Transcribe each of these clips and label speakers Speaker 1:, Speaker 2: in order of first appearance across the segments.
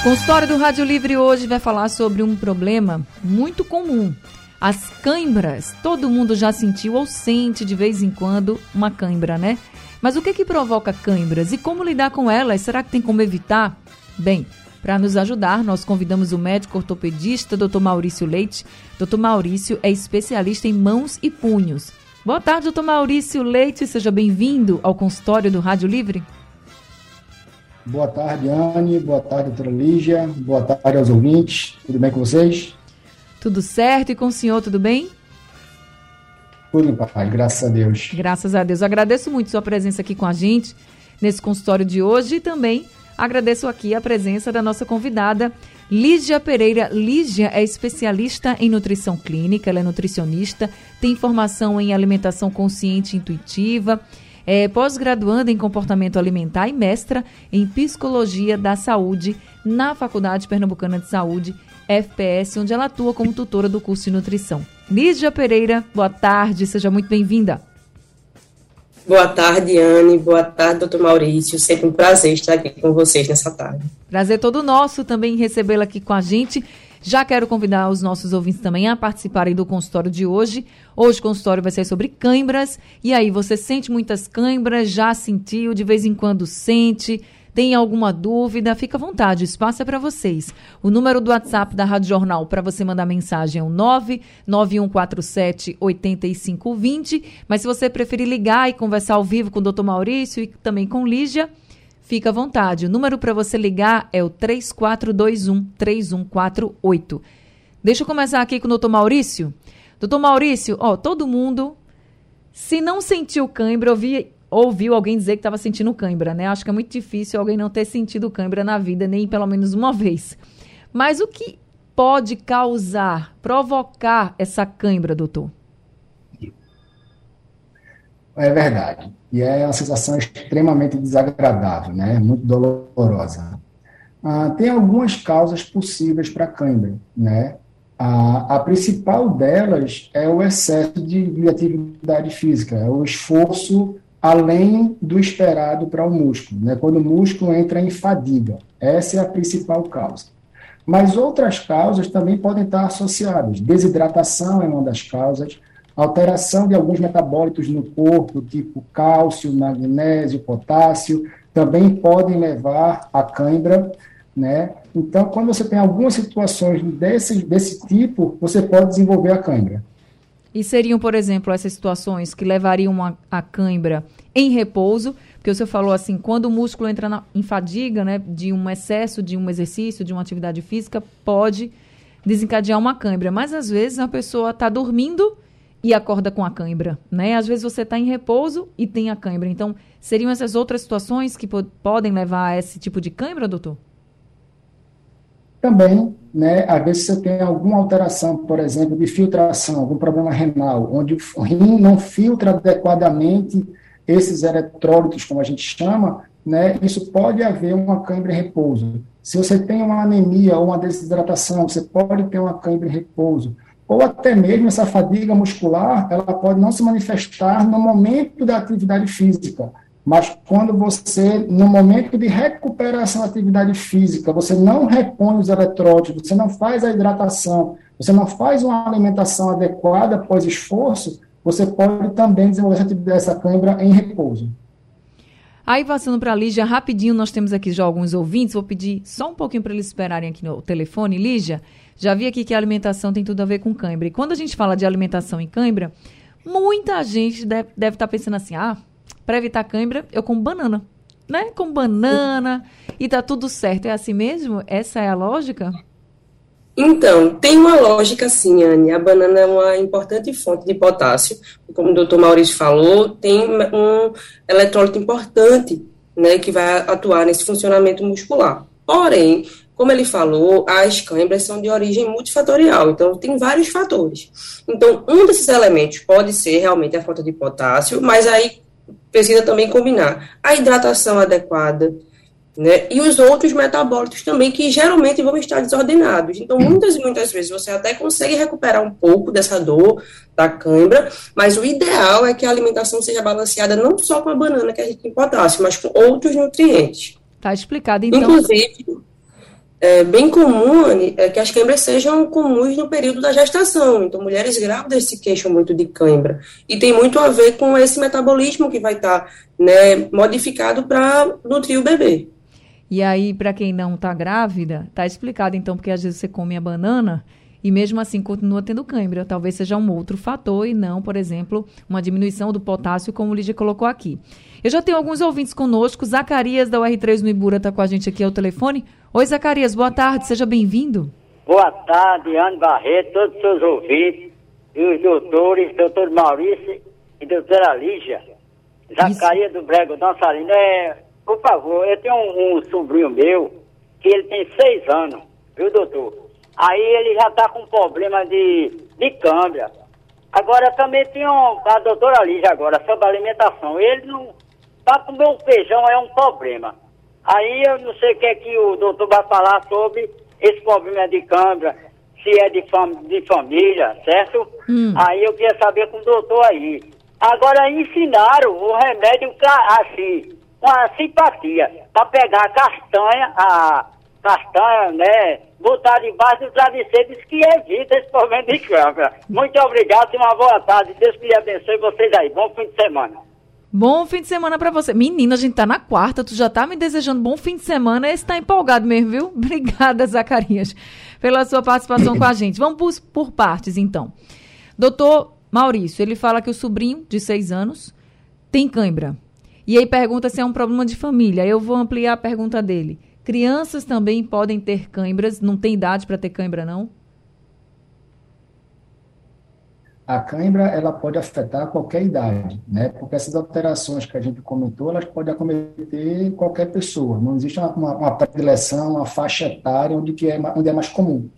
Speaker 1: O consultório do Rádio Livre hoje vai falar sobre um problema muito comum. As cãibras. Todo mundo já sentiu ou sente de vez em quando uma cãibra, né? Mas o que que provoca cãibras e como lidar com elas? Será que tem como evitar? Bem, para nos ajudar, nós convidamos o médico ortopedista Dr. Maurício Leite. Dr. Maurício é especialista em mãos e punhos. Boa tarde, Dr. Maurício Leite. Seja bem-vindo ao consultório do Rádio Livre.
Speaker 2: Boa tarde, Anne. Boa tarde, doutora Lígia. Boa tarde aos ouvintes. Tudo bem com vocês?
Speaker 1: Tudo certo. E com o senhor, tudo bem?
Speaker 2: Tudo, papai. Graças a Deus.
Speaker 1: Graças a Deus. Eu agradeço muito sua presença aqui com a gente nesse consultório de hoje e também agradeço aqui a presença da nossa convidada, Lígia Pereira. Lígia é especialista em nutrição clínica, ela é nutricionista, tem formação em alimentação consciente e intuitiva é pós-graduanda em comportamento alimentar e mestra em psicologia da saúde na Faculdade Pernambucana de Saúde, FPS, onde ela atua como tutora do curso de nutrição. Lígia Pereira, boa tarde, seja muito bem-vinda.
Speaker 3: Boa tarde, Anne. Boa tarde, doutor Maurício. Sempre um prazer estar aqui com vocês nessa tarde.
Speaker 1: Prazer todo nosso também recebê-la aqui com a gente. Já quero convidar os nossos ouvintes também a participarem do consultório de hoje. Hoje o consultório vai ser sobre cãibras. E aí, você sente muitas cãibras? Já sentiu? De vez em quando sente? Tem alguma dúvida? Fica à vontade, o espaço é para vocês. O número do WhatsApp da Rádio Jornal para você mandar mensagem é o 99147 8520. Mas se você preferir ligar e conversar ao vivo com o doutor Maurício e também com Lígia, Fica à vontade. O número para você ligar é o 3421 3148. Deixa eu começar aqui com o doutor Maurício. Doutor Maurício, ó, todo mundo, se não sentiu cãibra, ouvi, ouviu alguém dizer que estava sentindo cãibra, né? Acho que é muito difícil alguém não ter sentido cãibra na vida, nem pelo menos uma vez. Mas o que pode causar, provocar essa cãibra, doutor?
Speaker 2: É verdade. E é uma sensação extremamente desagradável, né? Muito dolorosa. Ah, tem algumas causas possíveis para cãibra, né? A, a, principal delas é o excesso de, de atividade física, é o esforço além do esperado para o músculo, né? quando o músculo entra em fadiga. Essa é a principal causa. Mas outras causas também podem estar associadas. Desidratação é uma das causas, alteração de alguns metabólitos no corpo, tipo cálcio, magnésio, potássio, também podem levar à cãibra, né? Então, quando você tem algumas situações desse, desse tipo, você pode desenvolver a cãibra.
Speaker 1: E seriam, por exemplo, essas situações que levariam a, a cãibra em repouso, porque você falou assim, quando o músculo entra na, em fadiga, né, de um excesso de um exercício, de uma atividade física, pode desencadear uma cãibra. Mas às vezes a pessoa está dormindo e acorda com a cãibra, né? Às vezes você está em repouso e tem a cãibra. Então, seriam essas outras situações que podem levar a esse tipo de cãibra, doutor?
Speaker 2: Também, né? Às vezes você tem alguma alteração, por exemplo, de filtração, algum problema renal, onde o rim não filtra adequadamente esses eletrólitos, como a gente chama, né? Isso pode haver uma cãibra em repouso. Se você tem uma anemia ou uma desidratação, você pode ter uma cãibra em repouso ou até mesmo essa fadiga muscular, ela pode não se manifestar no momento da atividade física, mas quando você, no momento de recuperação da atividade física, você não repõe os eletrólitos, você não faz a hidratação, você não faz uma alimentação adequada após esforço, você pode também desenvolver essa cãibra em repouso.
Speaker 1: Aí, passando para a Lígia, rapidinho, nós temos aqui já alguns ouvintes, vou pedir só um pouquinho para eles esperarem aqui no telefone. Lígia, já vi aqui que a alimentação tem tudo a ver com cãibra. E quando a gente fala de alimentação em cãibra, muita gente deve, estar tá pensando assim: ah, para evitar cãibra, eu como banana. Né? Com banana e tá tudo certo. É assim mesmo? Essa é a lógica?
Speaker 3: Então, tem uma lógica sim, Anne. A banana é uma importante fonte de potássio. Como o doutor Maurício falou, tem um eletrólito importante né, que vai atuar nesse funcionamento muscular. Porém, como ele falou, as câimbras são de origem multifatorial, então tem vários fatores. Então, um desses elementos pode ser realmente a falta de potássio, mas aí precisa também combinar a hidratação adequada, né? E os outros metabólitos também, que geralmente vão estar desordenados. Então, muitas e muitas vezes você até consegue recuperar um pouco dessa dor da cãibra, mas o ideal é que a alimentação seja balanceada não só com a banana, que a gente tem potássio, mas com outros nutrientes.
Speaker 1: Tá explicado, então.
Speaker 3: Inclusive, é bem comum é que as câimbras sejam comuns no período da gestação. Então, mulheres grávidas se queixam muito de cãibra. E tem muito a ver com esse metabolismo que vai estar tá, né, modificado para nutrir o bebê.
Speaker 1: E aí, para quem não está grávida, está explicado então, porque às vezes você come a banana e mesmo assim continua tendo cãibra. Talvez seja um outro fator e não, por exemplo, uma diminuição do potássio, como o Lídia colocou aqui. Eu já tenho alguns ouvintes conosco. Zacarias, da UR3 no Ibura, está com a gente aqui ao telefone. Oi, Zacarias, boa tarde, seja bem-vindo.
Speaker 4: Boa tarde, Anne Barreto, todos os seus ouvintes, e os doutores, doutor Maurício e doutora Lígia. Zacarias Isso. do Brego, dançarina. É, por favor, eu tenho um, um sobrinho meu, que ele tem seis anos, viu, doutor? Aí ele já está com problema de, de câmbio. Agora também tem um, a doutora Lígia agora, sobre alimentação. Ele não. Para comer um feijão é um problema. Aí eu não sei o que é que o doutor vai falar sobre esse problema de câmbio, se é de, fam de família, certo? Hum. Aí eu queria saber com o doutor aí. Agora ensinaram o remédio assim, com a simpatia, para pegar a castanha, a castanha, né? botar debaixo do travesseiro diz que evita esse problema de câmera. Muito obrigado e uma boa tarde. Deus que lhe abençoe vocês aí. Bom fim de semana.
Speaker 1: Bom fim de semana para você. Menina, a gente tá na quarta, tu já tá me desejando bom fim de semana. Esse tá empolgado mesmo, viu? Obrigada, Zacarias, pela sua participação com a gente. Vamos por, por partes, então. Doutor Maurício, ele fala que o sobrinho de seis anos tem cãibra. E aí pergunta se é um problema de família. Eu vou ampliar a pergunta dele. Crianças também podem ter cãibras, não tem idade para ter cãibra, não?
Speaker 2: A cãibra, ela pode afetar qualquer idade, né? Porque essas alterações que a gente comentou, elas podem acometer qualquer pessoa. Não existe uma, uma, predileção, uma faixa etária onde, que é, onde é mais comum.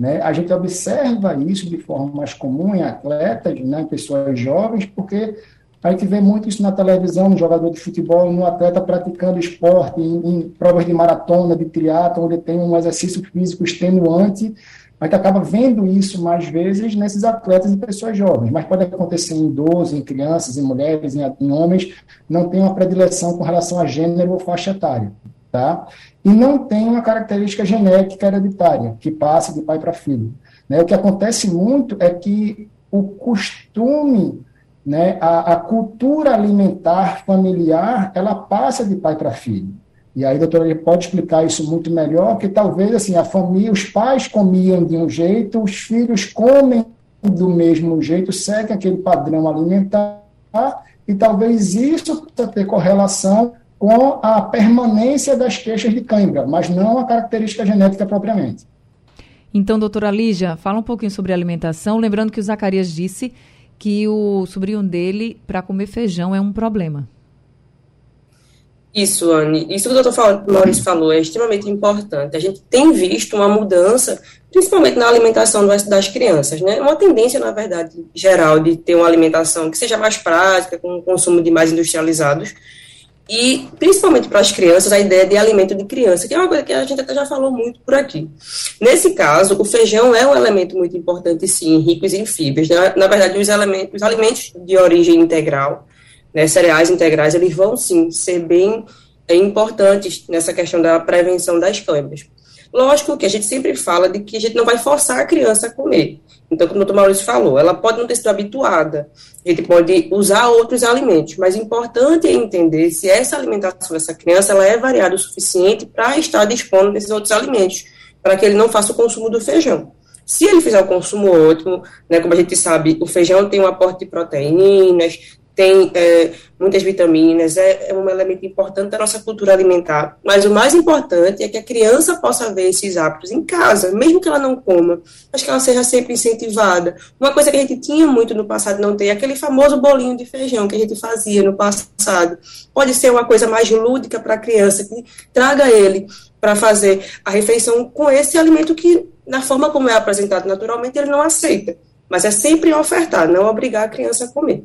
Speaker 2: Né? A gente observa isso de forma mais comum em atletas, né, em pessoas jovens, porque a gente vê muito isso na televisão, no jogador de futebol, no atleta praticando esporte, em, em provas de maratona, de triatlo, onde tem um exercício físico extenuante. A gente acaba vendo isso mais vezes nesses atletas e pessoas jovens, mas pode acontecer em idosos, em crianças, em mulheres, em, em homens, não tem uma predileção com relação a gênero ou faixa etária. Tá? E não tem uma característica genética hereditária, que passa de pai para filho. Né? O que acontece muito é que o costume né, a, a, cultura alimentar familiar, ela passa de pai para filho. E aí, doutora, ele pode explicar isso muito melhor, que talvez assim, a família, os pais comiam de um jeito, os filhos comem do mesmo jeito, seguem aquele padrão alimentar, e talvez isso possa ter correlação com a permanência das queixas de cãibra, mas não a característica genética propriamente.
Speaker 1: Então, doutora Lígia, fala um pouquinho sobre alimentação, lembrando que o Zacarias disse que o sobrinho dele, para comer feijão, é um problema.
Speaker 3: Isso, Anne. Isso que o doutor Maurício falou é extremamente importante. A gente tem visto uma mudança, principalmente na alimentação das crianças, né? Uma tendência, na verdade, geral, de ter uma alimentação que seja mais prática, com o consumo de mais industrializados, e, principalmente para as crianças, a ideia de alimento de criança, que é uma coisa que a gente até já falou muito por aqui. Nesse caso, o feijão é um elemento muito importante, sim, ricos em fibras. Né? Na verdade, os, elementos, os alimentos de origem integral, né, cereais integrais, eles vão, sim, ser bem é, importantes nessa questão da prevenção das câimbras. Lógico que a gente sempre fala de que a gente não vai forçar a criança a comer. Então, como o doutor Maurício falou, ela pode não ter sido habituada, a gente pode usar outros alimentos, mas o importante é entender se essa alimentação dessa criança ela é variada o suficiente para estar dispondo desses outros alimentos, para que ele não faça o consumo do feijão. Se ele fizer o consumo ótimo, né, como a gente sabe, o feijão tem um aporte de proteínas, tem é, muitas vitaminas, é, é, um elemento importante da nossa cultura alimentar. Mas o mais importante é que a criança possa ver esses hábitos em casa, mesmo que ela não coma, mas que ela seja sempre incentivada. Uma coisa que a gente tinha muito no passado, não tem, é aquele famoso bolinho de feijão que a gente fazia no passado. Pode ser uma coisa mais lúdica para a criança, que traga ele para fazer a refeição com esse alimento que, na forma como é apresentado naturalmente, ele não aceita. Mas é sempre ofertar, não obrigar a criança a comer.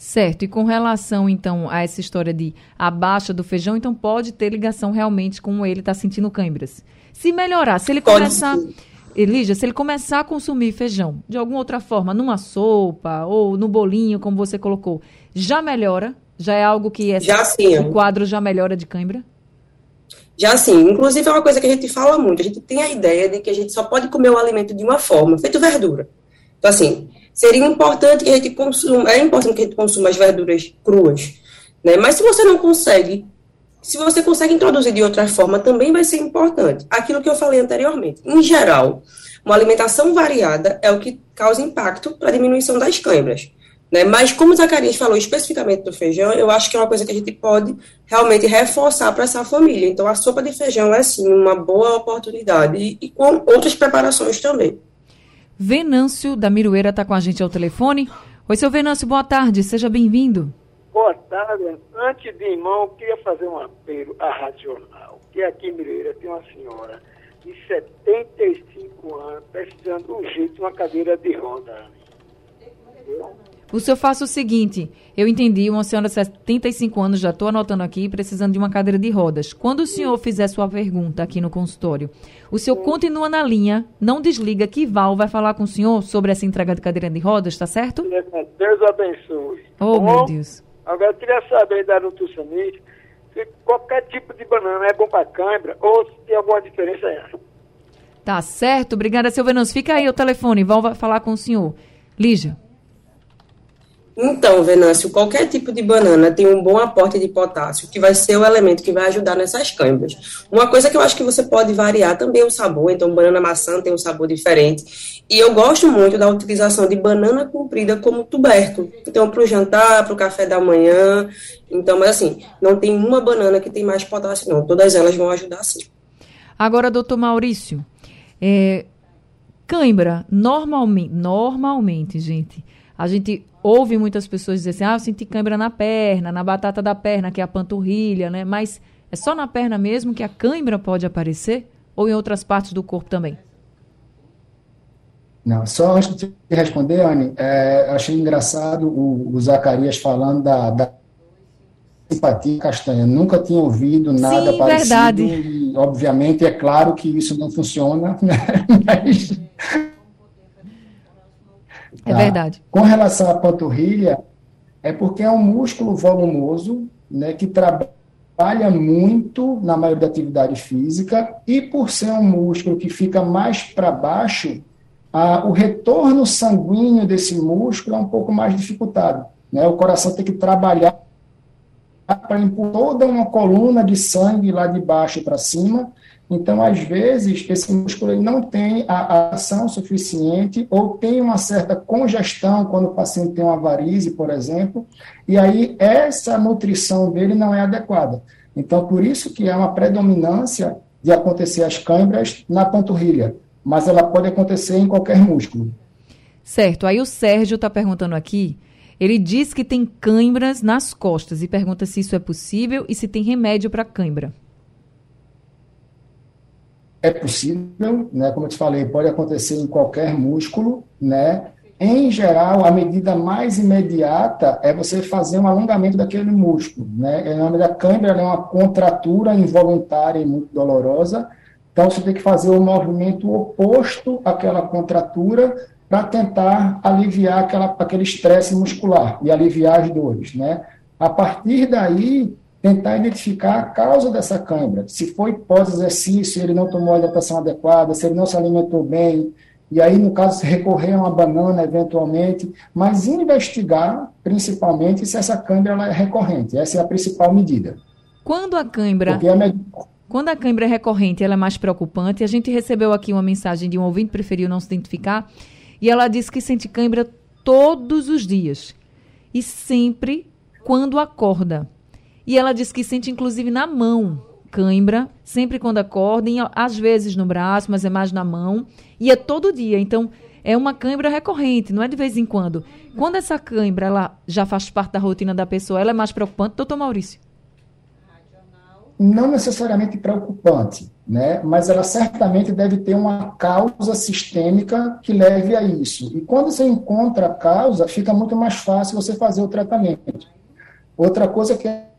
Speaker 1: Certo. E com relação, então, a essa história de a baixa do feijão, então pode ter ligação realmente com ele estar tá sentindo câimbras. Se melhorar, se ele começar. Elígia, se ele começar a consumir feijão de alguma outra forma, numa sopa ou no bolinho, como você colocou, já melhora? Já é algo que essa,
Speaker 3: já sim.
Speaker 1: o quadro já melhora de cãibra?
Speaker 3: Já assim, inclusive é uma coisa que a gente fala muito, a gente tem a ideia de que a gente só pode comer o alimento de uma forma, feito verdura. Então, assim, seria importante que a gente consuma, é importante que a gente consuma as verduras cruas, né? Mas se você não consegue, se você consegue introduzir de outra forma, também vai ser importante. Aquilo que eu falei anteriormente. Em geral, uma alimentação variada é o que causa impacto para a diminuição das câimbras. Né? Mas, como o Zacarias falou especificamente do feijão, eu acho que é uma coisa que a gente pode realmente reforçar para essa família. Então, a sopa de feijão é, sim, uma boa oportunidade e, e com outras preparações também.
Speaker 1: Venâncio da Miroeira está com a gente ao telefone. Oi, seu Venâncio, boa tarde, seja bem-vindo.
Speaker 5: Boa tarde. Antes de irmão, eu queria fazer um apelo à Racional, que aqui em Miroeira tem uma senhora de 75 anos precisando urgente de uma cadeira de roda.
Speaker 1: Entendeu? O senhor faça o seguinte: eu entendi, uma senhora de 75 anos, já estou anotando aqui, precisando de uma cadeira de rodas. Quando o senhor fizer sua pergunta aqui no consultório, o senhor continua na linha, não desliga, que Val vai falar com o senhor sobre essa entrega de cadeira de rodas, tá certo?
Speaker 5: Deus abençoe.
Speaker 1: Oh, bom, meu Deus.
Speaker 5: Agora, eu queria saber da nutricionista se qualquer tipo de banana é bom para cãibra ou se tem alguma diferença aí.
Speaker 1: Tá certo, obrigada, seu Venâncio. Fica aí o telefone, Val vai falar com o senhor. Lígia.
Speaker 3: Então, Venâncio, qualquer tipo de banana tem um bom aporte de potássio, que vai ser o elemento que vai ajudar nessas câimbras. Uma coisa que eu acho que você pode variar também é o sabor, então banana maçã tem um sabor diferente. E eu gosto muito da utilização de banana comprida como tubérculo. Então, para o jantar, para o café da manhã. Então, mas assim, não tem uma banana que tem mais potássio, não. Todas elas vão ajudar sim.
Speaker 1: Agora, doutor Maurício, é, cãibra, normalmente, normalmente, gente, a gente ouve muitas pessoas dizer assim, ah, eu senti cãibra na perna, na batata da perna, que é a panturrilha, né? Mas é só na perna mesmo que a cãibra pode aparecer? Ou em outras partes do corpo também?
Speaker 2: Não, só antes de responder, Anne, é, achei engraçado o, o Zacarias falando da, da simpatia castanha. Nunca tinha ouvido nada
Speaker 1: Sim,
Speaker 2: parecido.
Speaker 1: Verdade.
Speaker 2: E, obviamente, é claro que isso não funciona, né? mas
Speaker 1: é tá? verdade.
Speaker 2: Com relação à panturrilha, é porque é um músculo volumoso, né, que trabalha muito na maioria da atividade física, e por ser um músculo que fica mais para baixo, a, o retorno sanguíneo desse músculo é um pouco mais dificultado. Né? O coração tem que trabalhar para impor toda uma coluna de sangue lá de baixo para cima, então, às vezes, esse músculo não tem a ação suficiente ou tem uma certa congestão quando o paciente tem uma varize, por exemplo, e aí essa nutrição dele não é adequada. Então, por isso que há uma predominância de acontecer as câimbras na panturrilha, mas ela pode acontecer em qualquer músculo.
Speaker 1: Certo. Aí o Sérgio está perguntando aqui, ele diz que tem câimbras nas costas e pergunta se isso é possível e se tem remédio para câimbra
Speaker 2: é possível, né? Como eu te falei, pode acontecer em qualquer músculo, né? Em geral, a medida mais imediata é você fazer um alongamento daquele músculo, né? O nome da câimbra é uma contratura involuntária e muito dolorosa. Então, você tem que fazer o um movimento oposto àquela contratura para tentar aliviar aquela, aquele estresse muscular e aliviar as dores, né? A partir daí, tentar identificar a causa dessa cãibra. Se foi pós-exercício, ele não tomou a hidratação adequada, se ele não se alimentou bem, e aí, no caso, recorrer a uma banana eventualmente, mas investigar, principalmente, se essa ela é recorrente. Essa é a principal medida.
Speaker 1: Quando a cãibra... A Quando a cãibra é recorrente, ela é mais preocupante. A gente recebeu aqui uma mensagem de um ouvinte, preferiu não se identificar, e ela disse que sente cãibra todos os dias. E sempre quando acorda. E ela diz que sente inclusive na mão cãibra, sempre quando acorda, e às vezes no braço, mas é mais na mão, e é todo dia. Então, é uma cãibra recorrente, não é de vez em quando. Quando essa cãibra ela já faz parte da rotina da pessoa, ela é mais preocupante, doutor Maurício?
Speaker 2: Não necessariamente preocupante, né? mas ela certamente deve ter uma causa sistêmica que leve a isso. E quando você encontra a causa, fica muito mais fácil você fazer o tratamento. Outra coisa que é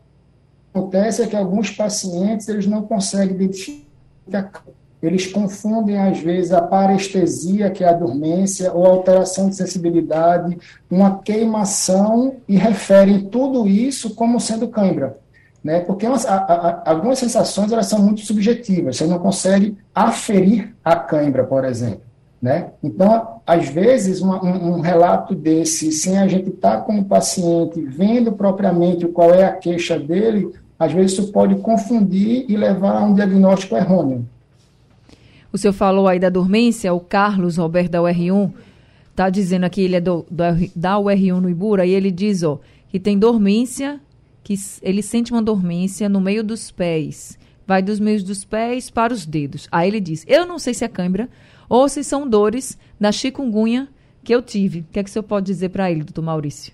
Speaker 2: acontece é que alguns pacientes eles não conseguem identificar, eles confundem às vezes a parestesia, que é a dormência, ou alteração de sensibilidade, uma queimação e referem tudo isso como sendo cãibra. né? Porque a, a, algumas sensações elas são muito subjetivas, você não consegue aferir a cãibra, por exemplo. Né? Então, às vezes, uma, um, um, relato desse, sem a gente estar tá com o paciente vendo propriamente qual é a queixa dele, às vezes isso pode confundir e levar a um diagnóstico errôneo.
Speaker 1: O senhor falou aí da dormência, o Carlos Roberto da UR1 está dizendo aqui, ele é do, da UR1 no Ibura, e ele diz ó, que tem dormência, que ele sente uma dormência no meio dos pés, vai dos meios dos pés para os dedos. Aí ele diz, eu não sei se é cãibra, ou se são dores da chikungunya que eu tive. O que é que o senhor pode dizer para ele, doutor Maurício?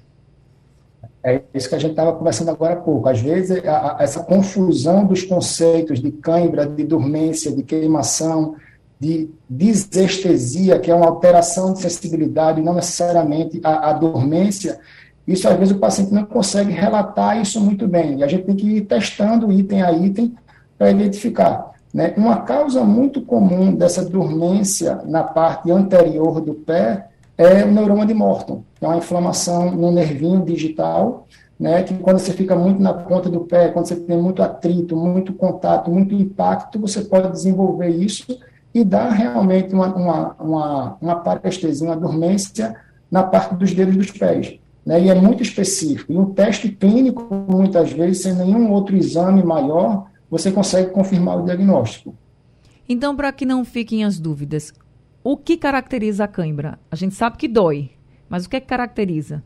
Speaker 2: É isso que a gente estava conversando agora há pouco. Às vezes, a, a, essa confusão dos conceitos de cãibra, de dormência, de queimação, de disestesia, que é uma alteração de sensibilidade, não necessariamente a, a dormência, isso às vezes o paciente não consegue relatar isso muito bem. E a gente tem que ir testando item a item para identificar. Né? Uma causa muito comum dessa dormência na parte anterior do pé é o neuroma de Morton, que é uma inflamação no nervinho digital, né, que quando você fica muito na ponta do pé, quando você tem muito atrito, muito contato, muito impacto, você pode desenvolver isso e dar realmente uma, uma, uma, uma parestesia, uma dormência na parte dos dedos dos pés. Né, e é muito específico. E um teste clínico, muitas vezes, sem nenhum outro exame maior, você consegue confirmar o diagnóstico.
Speaker 1: Então, para que não fiquem as dúvidas, o que caracteriza a cãibra? A gente sabe que dói, mas o que, é que caracteriza?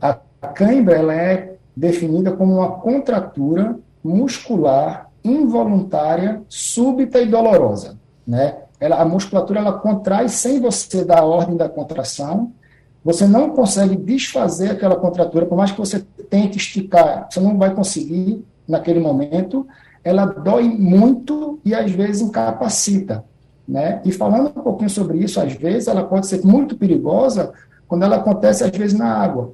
Speaker 2: A cãibra ela é definida como uma contratura muscular involuntária, súbita e dolorosa. Né? Ela, a musculatura ela contrai sem você dar a ordem da contração. Você não consegue desfazer aquela contratura, por mais que você tente esticar, você não vai conseguir naquele momento, ela dói muito e às vezes incapacita. Né? E falando um pouquinho sobre isso, às vezes ela pode ser muito perigosa quando ela acontece às vezes na água,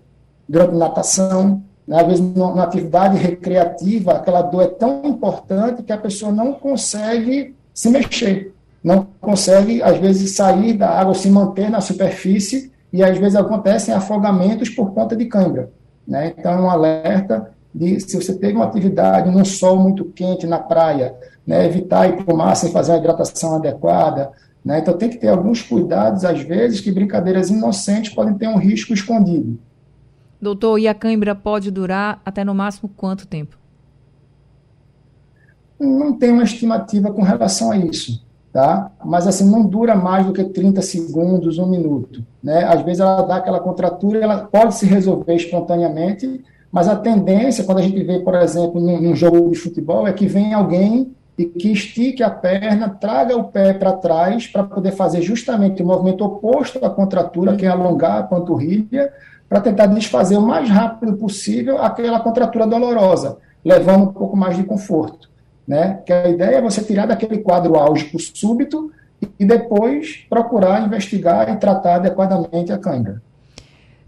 Speaker 2: durante natação, né? às vezes numa atividade recreativa, aquela dor é tão importante que a pessoa não consegue se mexer, não consegue às vezes sair da água, se manter na superfície e às vezes acontecem afogamentos por conta de cãibra. Né? Então, um alerta de se você tem uma atividade num sol muito quente na praia, né, evitar ir para o mar sem fazer uma hidratação adequada. Né, então tem que ter alguns cuidados, às vezes, que brincadeiras inocentes podem ter um risco escondido.
Speaker 1: Doutor, e a cãibra pode durar até no máximo quanto tempo?
Speaker 2: Não tem uma estimativa com relação a isso, tá? Mas assim, não dura mais do que 30 segundos, um minuto, né? Às vezes ela dá aquela contratura, ela pode se resolver espontaneamente, mas a tendência, quando a gente vê, por exemplo, num, num jogo de futebol, é que vem alguém e que estique a perna, traga o pé para trás para poder fazer justamente o movimento oposto à contratura, que é alongar a panturrilha, para tentar desfazer o mais rápido possível aquela contratura dolorosa, levando um pouco mais de conforto. Né? Que a ideia é você tirar daquele quadro álgico súbito e depois procurar investigar e tratar adequadamente a cãibra.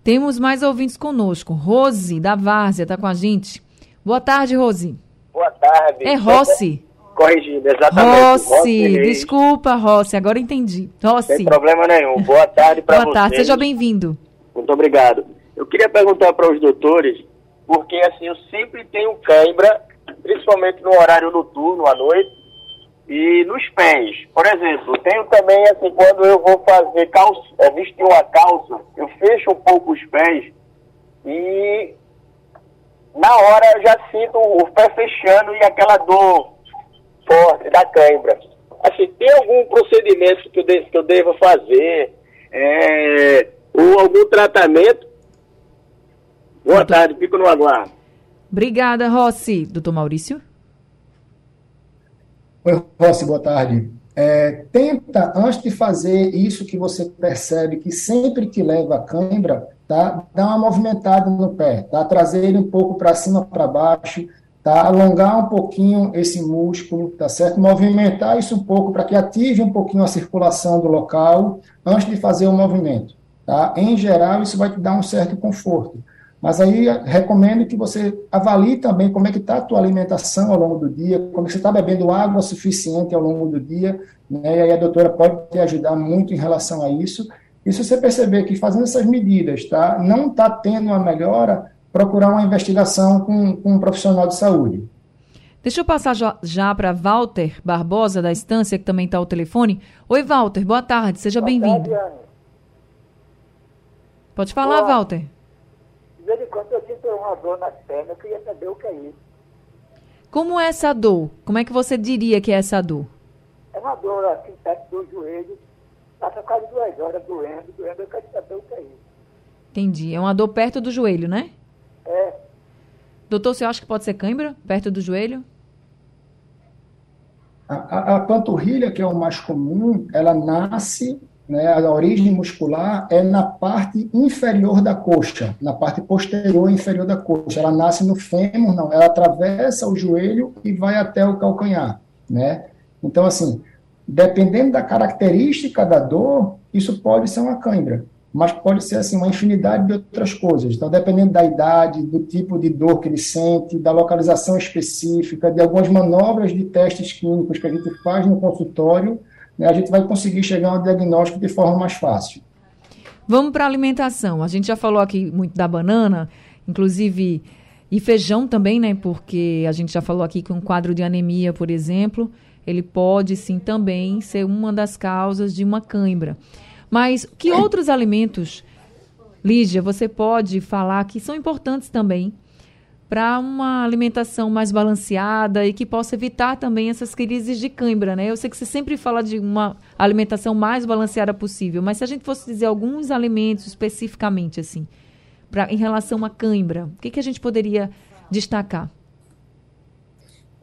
Speaker 1: Temos mais ouvintes conosco. Rose, da Várzea, está com a gente. Boa tarde, Rose.
Speaker 6: Boa tarde.
Speaker 1: É Rossi.
Speaker 6: Corrigindo, exatamente.
Speaker 1: Rossi, desculpa, Rossi, agora entendi. Rossi.
Speaker 6: Sem problema nenhum. Boa tarde para
Speaker 1: você. Boa tarde, seja bem-vindo.
Speaker 6: Muito obrigado. Eu queria perguntar para os doutores, porque assim, eu sempre tenho cãibra, principalmente no horário noturno, à noite, e nos pés. Por exemplo, tenho também, assim, quando eu vou fazer calça, é, vestir uma calça, eu fecho um pouco os pés e na hora eu já sinto o pé fechando e aquela dor forte da cãibra. Assim, tem algum procedimento que eu, de, que eu deva fazer? É, ou algum tratamento? Boa tarde, fico no aguardo.
Speaker 1: Obrigada, Rossi. Doutor Maurício?
Speaker 2: Oi, Rossi, boa tarde. É, tenta, antes de fazer isso que você percebe que sempre te leva a cãibra, tá? dá uma movimentada no pé, tá? trazer ele um pouco para cima, para baixo, tá? alongar um pouquinho esse músculo, tá certo? Movimentar isso um pouco para que ative um pouquinho a circulação do local antes de fazer o movimento. Tá? Em geral, isso vai te dar um certo conforto. Mas aí recomendo que você avalie também como é que está a tua alimentação ao longo do dia, como é que você está bebendo água suficiente ao longo do dia, né? e aí a doutora pode te ajudar muito em relação a isso. E se você perceber que fazendo essas medidas, tá, não está tendo uma melhora, procurar uma investigação com, com um profissional de saúde.
Speaker 1: Deixa eu passar já, já para Walter Barbosa, da Estância, que também está ao telefone. Oi, Walter, boa tarde, seja bem-vindo. Pode falar, boa. Walter.
Speaker 7: De vez em quando eu sinto uma dor nas pernas, eu queria saber o que é isso.
Speaker 1: Como é essa dor? Como é que você diria que é essa dor?
Speaker 7: É uma dor assim, perto do joelho, passa quase duas horas doendo, doendo, eu quero saber o que é isso.
Speaker 1: Entendi. É uma dor perto do joelho, né?
Speaker 7: É.
Speaker 1: Doutor, você acha que pode ser cãibra, perto do joelho?
Speaker 2: A, a, a, panturrilha, que é o mais comum, ela nasce, né, a origem muscular é na parte inferior da coxa, na parte posterior inferior da coxa. Ela nasce no fêmur, não, ela atravessa o joelho e vai até o calcanhar, né? Então, assim, dependendo da característica da dor, isso pode ser uma cãibra mas pode ser assim uma infinidade de outras coisas. Então, dependendo da idade, do tipo de dor que ele sente, da localização específica, de algumas manobras de testes clínicos que a gente faz no consultório, né, a gente vai conseguir chegar a um diagnóstico de forma mais fácil.
Speaker 1: Vamos para a alimentação. A gente já falou aqui muito da banana, inclusive e feijão também, né? Porque a gente já falou aqui que um quadro de anemia, por exemplo, ele pode sim também ser uma das causas de uma cãibra. Mas que outros alimentos, Lígia, você pode falar que são importantes também para uma alimentação mais balanceada e que possa evitar também essas crises de cãibra, né? Eu sei que você sempre fala de uma alimentação mais balanceada possível, mas se a gente fosse dizer alguns alimentos especificamente assim, pra, em relação à cãibra, o que, que a gente poderia destacar?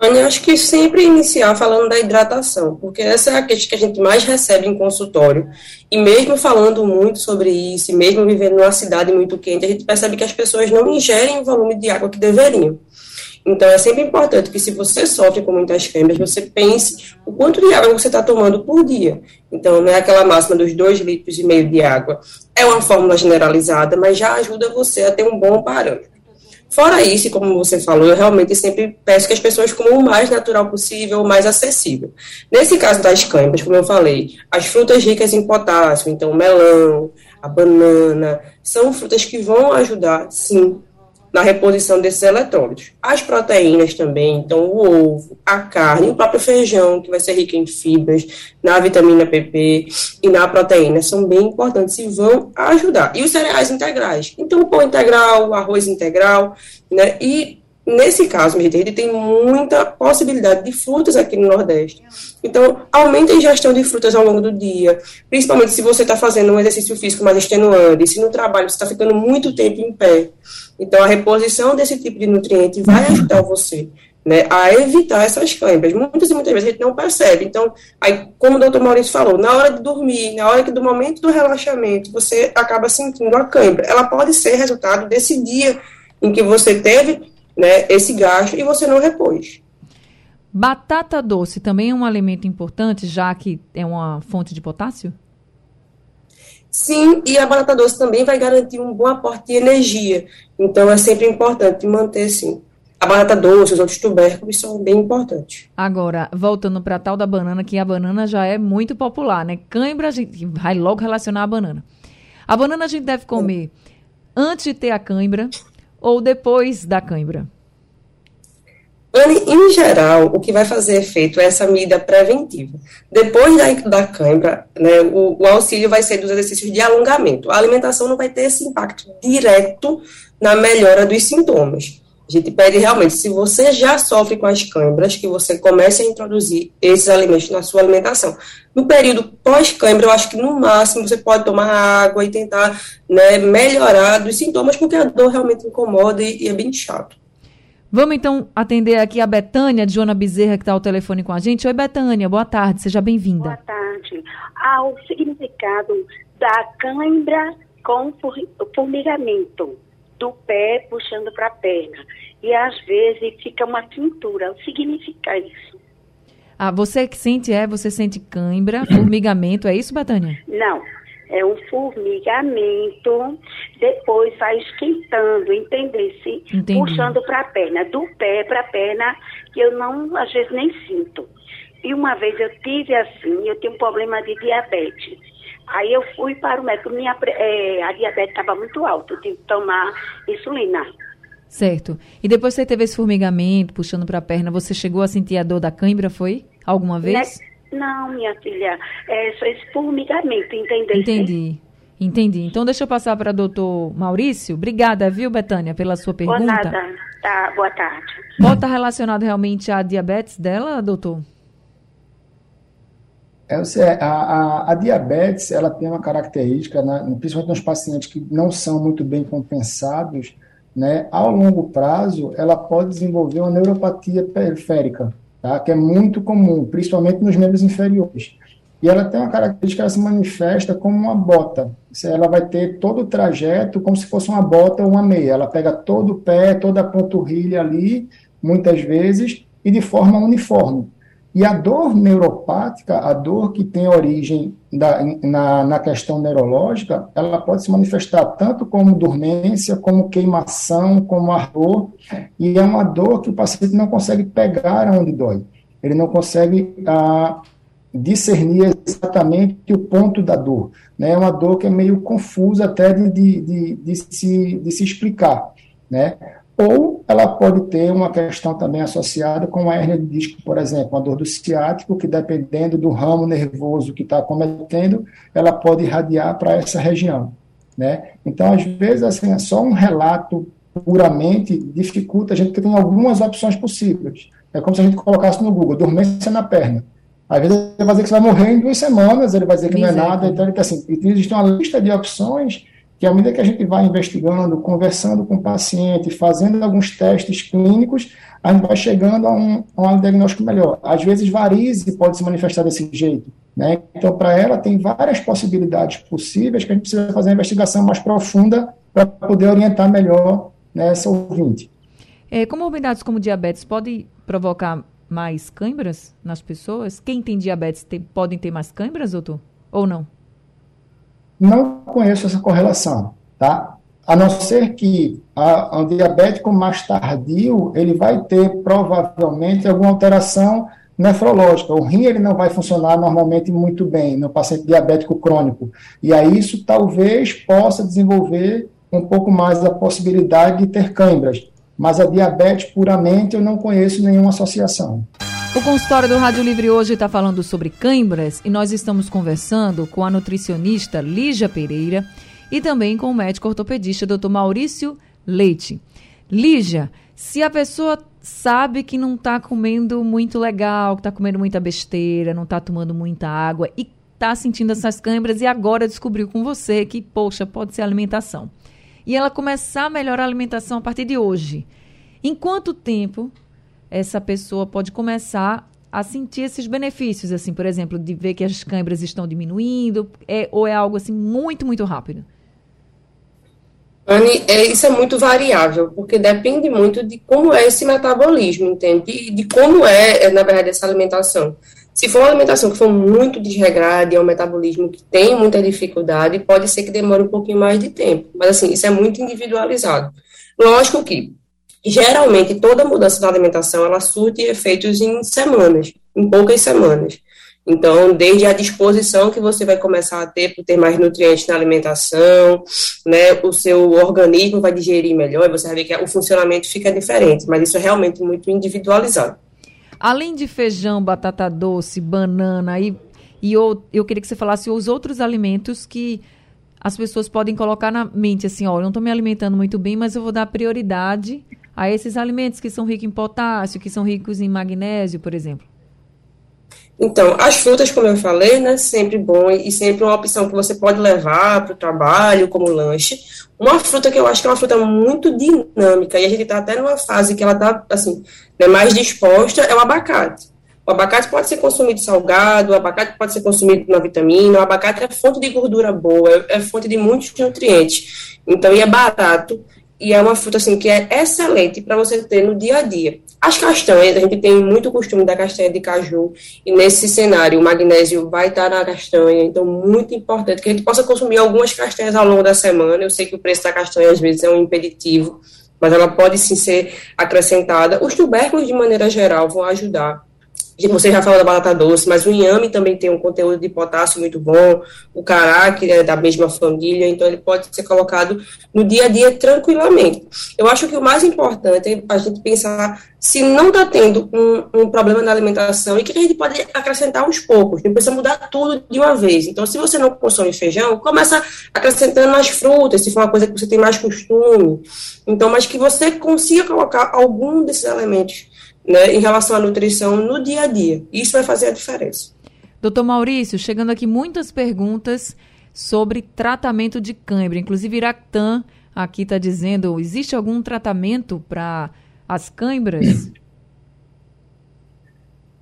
Speaker 3: Acho que sempre iniciar falando da hidratação, porque essa é a questão que a gente mais recebe em consultório. E mesmo falando muito sobre isso, e mesmo vivendo numa cidade muito quente, a gente percebe que as pessoas não ingerem o volume de água que deveriam. Então, é sempre importante que, se você sofre com muitas fêmeas, você pense o quanto de água você está tomando por dia. Então, não é aquela máxima dos 2 litros e meio de água. É uma fórmula generalizada, mas já ajuda você a ter um bom parâmetro. Fora isso, como você falou, eu realmente sempre peço que as pessoas comam o mais natural possível, o mais acessível. Nesse caso das câimbras, como eu falei, as frutas ricas em potássio, então melão, a banana, são frutas que vão ajudar, sim, na reposição desses eletrólitos. As proteínas também, então o ovo, a carne, o próprio feijão, que vai ser rico em fibras, na vitamina PP e na proteína, são bem importantes e vão ajudar. E os cereais integrais, então o pão integral, o arroz integral, né? E nesse caso, minha gente, tem muita possibilidade de frutas aqui no Nordeste. Então, aumente a ingestão de frutas ao longo do dia, principalmente se você está fazendo um exercício físico mais extenuante, se no trabalho você está ficando muito tempo em pé. Então, a reposição desse tipo de nutriente vai ajudar você né, a evitar essas câimbras. Muitas e muitas vezes a gente não percebe. Então, aí, como o doutor Maurício falou, na hora de dormir, na hora que do momento do relaxamento, você acaba sentindo a câimbra. Ela pode ser resultado desse dia em que você teve né, esse gasto e você não repôs.
Speaker 1: Batata doce também é um alimento importante, já que é uma fonte de potássio?
Speaker 3: Sim, e a batata doce também vai garantir um bom aporte de energia. Então é sempre importante manter, sim. A batata doce, os outros tubérculos são bem importantes.
Speaker 1: Agora, voltando para a tal da banana, que a banana já é muito popular, né? Cãibra, a gente vai logo relacionar a banana. A banana a gente deve comer antes de ter a cãibra ou depois da cãibra?
Speaker 3: Em geral, o que vai fazer efeito é essa medida preventiva. Depois da, da cãibra, né, o, o, auxílio vai ser dos exercícios de alongamento. A alimentação não vai ter esse impacto direto na melhora dos sintomas. A gente pede realmente, se você já sofre com as câimbras, que você comece a introduzir esses alimentos na sua alimentação. No período pós-câimbra, eu acho que no máximo você pode tomar água e tentar né, melhorar dos sintomas, porque a dor realmente incomoda e, e é bem chato.
Speaker 1: Vamos então atender aqui a Betânia, de Joana Bezerra, que está ao telefone com a gente. Oi, Betânia, boa tarde, seja bem-vinda.
Speaker 8: Boa tarde. Ah, o significado da cãibra com formigamento, do pé puxando para a perna. E às vezes fica uma cintura. O que significa isso?
Speaker 1: Ah, você que sente, é? Você sente cãibra, formigamento, é isso, Betânia?
Speaker 8: Não é um formigamento, depois vai esquentando, entender-se? Puxando para a perna, do pé para a perna, que eu não, às vezes, nem sinto. E uma vez eu tive assim, eu tenho um problema de diabetes. Aí eu fui para o médico, minha, é, a diabetes estava muito alta, eu tive que tomar insulina.
Speaker 1: Certo. E depois você teve esse formigamento, puxando para a perna, você chegou a sentir a dor da cãibra, foi? Alguma vez?
Speaker 8: Não, minha filha, é só esse formigamento, entendeu?
Speaker 1: Entendi. Entendi. Então deixa eu passar para doutor Maurício. Obrigada, viu, Betânia, pela sua pergunta. Boa
Speaker 8: nada. Tá, boa tarde.
Speaker 1: Pode estar relacionado realmente à diabetes dela, doutor?
Speaker 2: É, a, a, a, diabetes ela tem uma característica, né, principalmente nos pacientes que não são muito bem compensados, né, ao longo prazo, ela pode desenvolver uma neuropatia periférica, tá, que é muito comum, principalmente nos membros inferiores. E ela tem uma característica, ela se manifesta como uma bota. Ela vai ter todo o trajeto como se fosse uma bota ou uma meia. Ela pega todo o pé, toda a panturrilha ali, muitas vezes, e de forma uniforme. E a dor neuropática, a dor que tem origem da, na, na questão neurológica, ela pode se manifestar tanto como dormência, como queimação, como ardor, e é uma dor que o paciente não consegue pegar onde dói. Ele não consegue ah, discernir exatamente o ponto da dor. Né? É uma dor que é meio confusa até de, de, de, de se, de se explicar. Né? Ou ela pode ter uma questão também associada com a hernia de disco, por exemplo, uma dor do ciático, que dependendo do ramo nervoso que está cometendo, ela pode irradiar para essa região. Né? Então, às vezes, assim, é só um relato puramente dificulta a gente, porque tem algumas opções possíveis. É como se a gente colocasse no Google, dormência na perna. Às vezes ele vai dizer que você vai morrer em duas semanas, ele vai dizer que não é nada, então ele assim, existe uma lista de opções que à medida que a gente vai investigando, conversando com o paciente, fazendo alguns testes clínicos, a gente vai chegando a um, a um diagnóstico melhor. Às vezes, varize pode se manifestar desse jeito. Né? Então, para ela, tem várias possibilidades possíveis que a gente precisa fazer uma investigação mais profunda para poder orientar melhor né, essa ouvinte.
Speaker 1: É, comorbidades como diabetes podem provocar mais câimbras nas pessoas? Quem tem diabetes tem, podem ter mais câimbras, doutor? Ou não?
Speaker 2: Não conheço essa correlação, tá? A não ser que a, diabético mais tardio, ele vai ter provavelmente alguma alteração nefrológica. O rim ele não vai funcionar normalmente muito bem no paciente diabético crônico. E aí isso talvez possa desenvolver um pouco mais a possibilidade de ter câimbras. Mas a diabetes puramente eu não conheço nenhuma associação.
Speaker 1: O consultório do Rádio Livre hoje está falando sobre câimbras e nós estamos conversando com a nutricionista Lígia Pereira e também com o médico ortopedista Dr. Maurício Leite. Lígia, se a pessoa sabe que não está comendo muito legal, que está comendo muita besteira, não está tomando muita água e está sentindo essas câimbras e agora descobriu com você que, poxa, pode ser alimentação. E ela começar a melhorar a alimentação a partir de hoje. Em quanto tempo essa pessoa pode começar a sentir esses benefícios, assim, por exemplo, de ver que as câimbras estão diminuindo, é, ou é algo assim muito, muito rápido?
Speaker 3: Anne, é, isso é muito variável, porque depende muito de como é esse metabolismo, entende? E de como é, é, na verdade, essa alimentação. Se for uma alimentação que for muito desregrada e é um metabolismo que tem muita dificuldade, pode ser que demore um pouquinho mais de tempo. Mas, assim, isso é muito individualizado. Lógico que geralmente toda mudança da alimentação ela surte efeitos em semanas, em poucas semanas. Então, desde a disposição que você vai começar a ter por ter mais nutrientes na alimentação, né, o seu organismo vai digerir melhor e você vai ver que o funcionamento fica diferente, mas isso é realmente muito individualizado.
Speaker 1: Além de feijão, batata doce, banana e, e eu, eu queria que você falasse os outros alimentos que as pessoas podem colocar na mente assim, ó, eu não estou me alimentando muito bem, mas eu vou dar prioridade a esses alimentos que são ricos em potássio, que são ricos em magnésio, por exemplo?
Speaker 3: Então, as frutas, como eu falei, né, sempre bom e sempre uma opção que você pode levar para o trabalho como lanche. Uma fruta que eu acho que é uma fruta muito dinâmica e a gente está até numa fase que ela está assim, né, mais disposta é o abacate. O abacate pode ser consumido salgado, o abacate pode ser consumido na vitamina, o abacate é fonte de gordura boa, é, é fonte de muitos nutrientes. Então, e é barato e é uma fruta assim que é excelente para você ter no dia a dia. As castanhas, a gente tem muito costume da castanha de caju, e nesse cenário o magnésio vai estar na castanha, então muito importante que a gente possa consumir algumas castanhas ao longo da semana. Eu sei que o preço da castanha às vezes é um impeditivo, mas ela pode sim ser acrescentada. Os tubérculos, de maneira geral, vão ajudar você já falou da batata doce, mas o inhame também tem um conteúdo de potássio muito bom, o cará, que é da mesma família, então ele pode ser colocado no dia a dia tranquilamente. Eu acho que o mais importante é a gente pensar se não está tendo um, um, problema na alimentação e que a gente pode acrescentar aos poucos, não precisa mudar tudo de uma vez. Então, se você não consome feijão, começa acrescentando mais frutas, se for uma coisa que você tem mais costume. Então, mas que você consiga colocar algum desses elementos né, em relação à nutrição no dia a dia. Isso vai fazer a diferença.
Speaker 1: Doutor Maurício, chegando aqui muitas perguntas sobre tratamento de cãibra. Inclusive, Iractan aqui está dizendo: existe algum tratamento para as cãibras?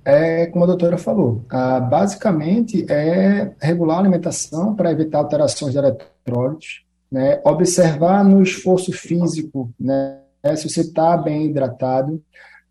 Speaker 2: É, como a doutora falou, ah, basicamente é regular a alimentação para evitar alterações de eletrólitos, né, observar no esforço físico, né, se você está bem hidratado,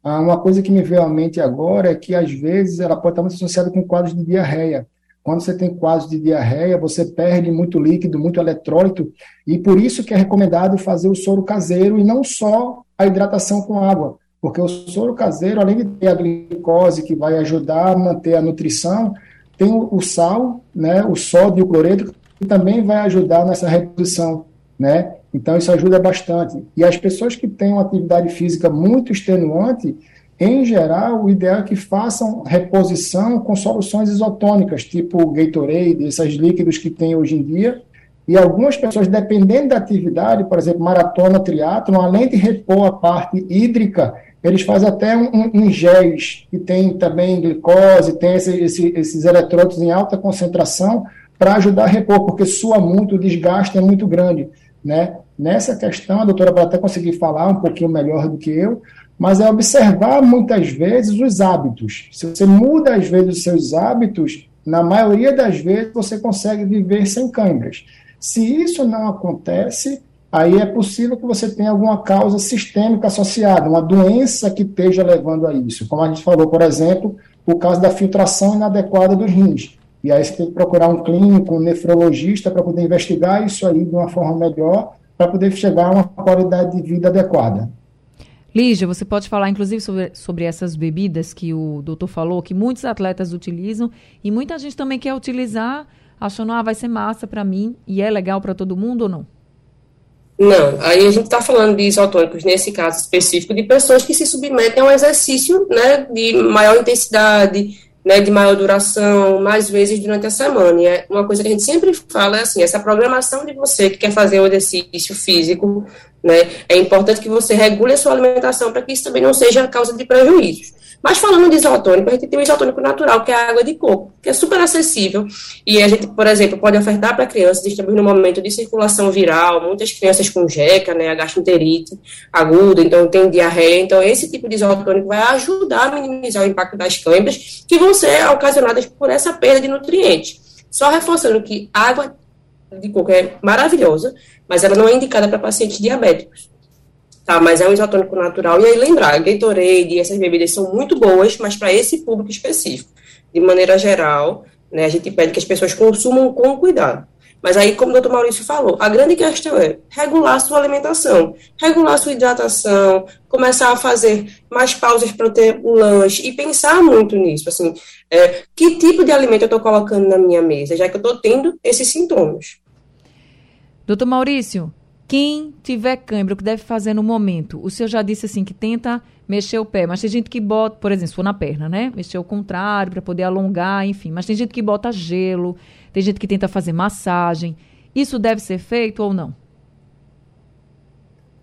Speaker 2: ah, uma coisa que me veio à mente agora é que, às vezes, ela pode estar muito associada com quadros de diarreia. Quando você tem quadros de diarreia, você perde muito líquido, muito eletrólito, e por isso que é recomendado fazer o soro caseiro e não só a hidratação com água, porque o soro caseiro, além de ter a glicose que vai ajudar a manter a nutrição, tem o, sal, né, o sódio e o cloreto, que também vai ajudar nessa redução, né? Então, isso ajuda bastante. E as pessoas que têm uma atividade física muito extenuante, em geral, o ideal é que façam reposição com soluções isotônicas, tipo Gatorade, esses líquidos que tem hoje em dia. E algumas pessoas, dependendo da atividade, por exemplo, maratona, triatlon, além de repor a parte hídrica, eles fazem até um, um, géis que tem também glicose, tem esse, esse, esses eletrólitos em alta concentração para ajudar a repor, porque sua muito, o desgaste é muito grande. Né? Nessa questão, a doutora pode até conseguir falar um pouquinho melhor do que eu, mas é observar muitas vezes os hábitos. Se você muda, às vezes, os seus hábitos, na maioria das vezes você consegue viver sem câimbras. Se isso não acontece, aí é possível que você tenha alguma causa sistêmica associada, uma doença que esteja levando a isso. Como a gente falou, por exemplo, o caso da filtração inadequada dos rins. E aí você tem que procurar um clínico, um nefrologista para poder investigar isso aí de uma forma melhor, para poder chegar a uma qualidade de vida adequada.
Speaker 1: Lígia, você pode falar inclusive sobre, sobre essas bebidas que o doutor falou, que muitos atletas utilizam e muita gente também quer utilizar, achando, ah, vai ser massa para mim e é legal para todo mundo ou não?
Speaker 3: Não, aí a gente está falando de isotônicos, nesse caso específico, de pessoas que se submetem a um exercício né, de maior intensidade, né, de maior duração, mais vezes durante a semana. E é uma coisa que a gente sempre fala é assim, essa programação de você que quer fazer um exercício físico, né, é importante que você regule a sua alimentação para que isso também não seja causa de prejuízos. Mas falando de isotônico, a gente tem o isotônico natural, que é a água de coco, que é super acessível. E a gente, por exemplo, pode ofertar para crianças, estamos no momento de circulação viral, muitas crianças com jeca, né, gastroenterite aguda, então tem diarreia. Então, esse tipo de isotônico vai ajudar a minimizar o impacto das câimbras, que vão ser ocasionadas por essa perda de nutrientes. Só reforçando que água de coco é maravilhosa, mas ela não é indicada para pacientes diabéticos tá? Mas é um isotônico natural. E aí lembrar, Gatorade essas bebidas são muito boas, mas para esse público específico. De maneira geral, né, a gente pede que as pessoas consumam com cuidado. Mas aí, como o doutor Maurício falou, a grande questão é regular sua alimentação, regular sua hidratação, começar a fazer mais pausas para ter o lanche e pensar muito nisso, assim, é, que tipo de alimento eu estou colocando na minha mesa, já que eu estou tendo esses sintomas.
Speaker 1: Doutor Maurício, quem tiver cãibra, o que deve fazer no momento? O senhor já disse assim que tenta mexer o pé, mas tem gente que bota, por exemplo, se for na perna, né? Mexer o contrário para poder alongar, enfim. Mas tem gente que bota gelo, tem gente que tenta fazer massagem. Isso deve ser feito ou não?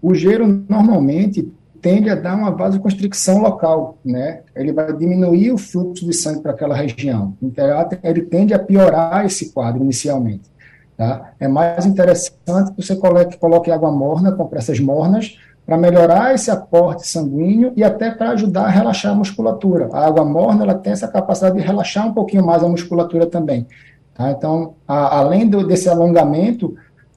Speaker 2: O gelo normalmente tende a dar uma vasoconstricção local, né? Ele vai diminuir o fluxo de sangue para aquela região. Então, ele tende a piorar esse quadro inicialmente. Tá? É mais interessante que você coloque, coloque água morna, compressas mornas, para melhorar esse aporte sanguíneo e até para ajudar a relaxar a musculatura. A água morna ela tem essa capacidade de relaxar um pouquinho mais a musculatura também. Tá? Então, a, além do, desse alongamento,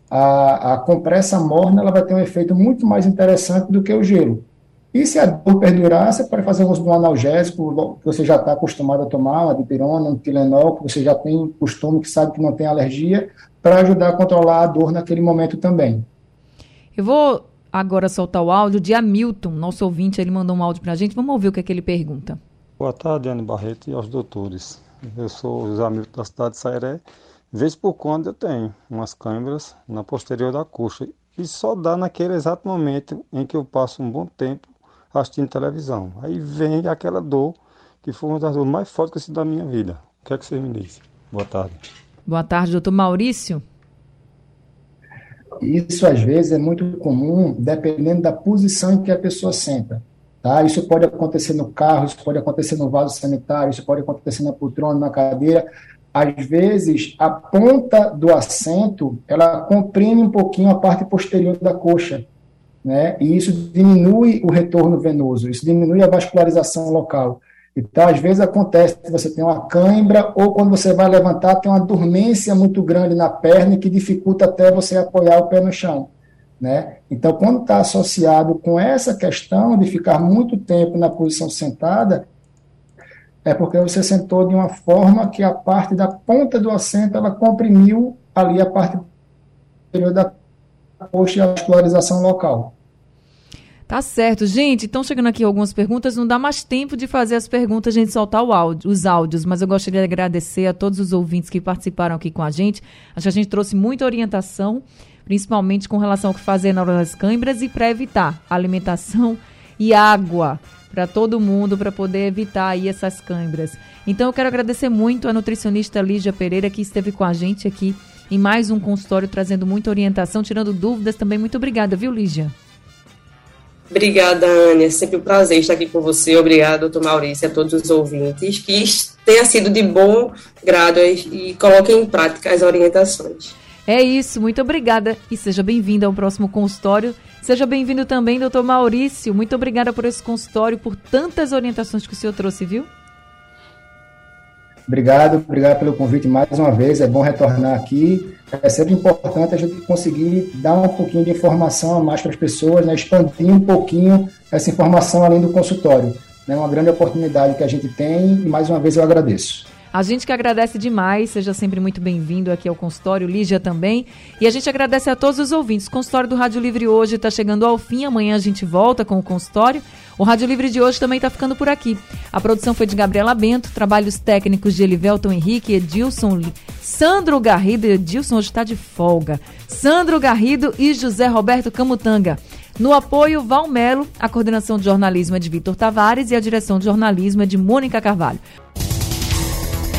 Speaker 2: a, a, compressa morna ela vai ter um efeito muito mais interessante do que o gelo. E se a dor perdurar, você pode fazer uso de um analgésico que você já está acostumado a tomar, uma dipirona, um Tilenol, que você já tem costume, que sabe que não tem alergia, para ajudar a controlar a dor naquele momento também.
Speaker 1: Eu vou agora soltar o áudio de Hamilton, nosso ouvinte, ele mandou um áudio para a gente. Vamos ouvir o que, é que ele pergunta.
Speaker 9: Boa tarde, Anne Barreto e aos doutores. Eu sou os amigos da cidade de Sairé. Vez por quando eu tenho umas câimbras na posterior da coxa. E só dá naquele exato momento em que eu passo um bom tempo assistindo televisão. Aí vem aquela dor que foi uma das dores mais fortes que eu sinto da minha vida. O que é que você me diz? Boa tarde.
Speaker 1: Boa tarde, doutor Maurício.
Speaker 2: Isso às vezes é muito comum, dependendo da posição em que a pessoa senta. Tá? Isso pode acontecer no carro, isso pode acontecer no vaso sanitário, isso pode acontecer na poltrona, na cadeira. Às vezes, a ponta do assento, ela comprime um pouquinho a parte posterior da coxa, né? E isso diminui o retorno venoso, isso diminui a vascularização local. Então, às vezes acontece que você tem uma cãibra ou quando você vai levantar tem uma dormência muito grande na perna que dificulta até você apoiar o pé no chão. Né? Então, quando está associado com essa questão de ficar muito tempo na posição sentada, é porque você sentou de uma forma que a parte da ponta do assento ela comprimiu ali a parte da coxa e a vascularização local.
Speaker 1: Tá certo, gente. Então, chegando aqui algumas perguntas, não dá mais tempo de fazer as perguntas, a gente soltar áudio, os áudios, mas eu gostaria de agradecer a todos os ouvintes que participaram aqui com a gente. Acho que a gente trouxe muita orientação, principalmente com relação ao que fazer na hora das câimbras e para evitar alimentação e água para todo mundo, para poder evitar aí essas câimbras. Então, eu quero agradecer muito a nutricionista Lígia Pereira, que esteve com a gente aqui em mais um consultório, trazendo muita orientação, tirando dúvidas também. Muito obrigada, viu, Lígia?
Speaker 3: Obrigada, Anne. É sempre um prazer estar aqui com você. Obrigada, doutor Maurício, a todos os ouvintes. Que tenha sido de bom grado e coloquem em prática as orientações.
Speaker 1: É isso, muito obrigada e seja bem-vindo ao próximo consultório. Seja bem-vindo também, doutor Maurício. Muito obrigada por esse consultório, por tantas orientações que o senhor trouxe, viu?
Speaker 2: Obrigado, obrigado pelo convite mais uma vez. É bom retornar aqui. É sempre importante a gente conseguir dar um pouquinho de informação a mais para as pessoas, né? expandir um pouquinho essa informação além do consultório. É uma grande oportunidade que a gente tem e mais uma vez eu agradeço.
Speaker 1: A gente que agradece demais, seja sempre muito bem-vindo aqui ao consultório, Lígia também. E a gente agradece a todos os ouvintes. O consultório do Rádio Livre hoje está chegando ao fim, amanhã a gente volta com o consultório. O Rádio Livre de hoje também está ficando por aqui. A produção foi de Gabriela Bento, trabalhos técnicos de Elivelton Henrique, Edilson, Sandro Garrido, Edilson hoje está de folga, Sandro Garrido e José Roberto Camutanga. No apoio, Valmelo, a coordenação de jornalismo é de Vitor Tavares e a direção de jornalismo é de Mônica Carvalho.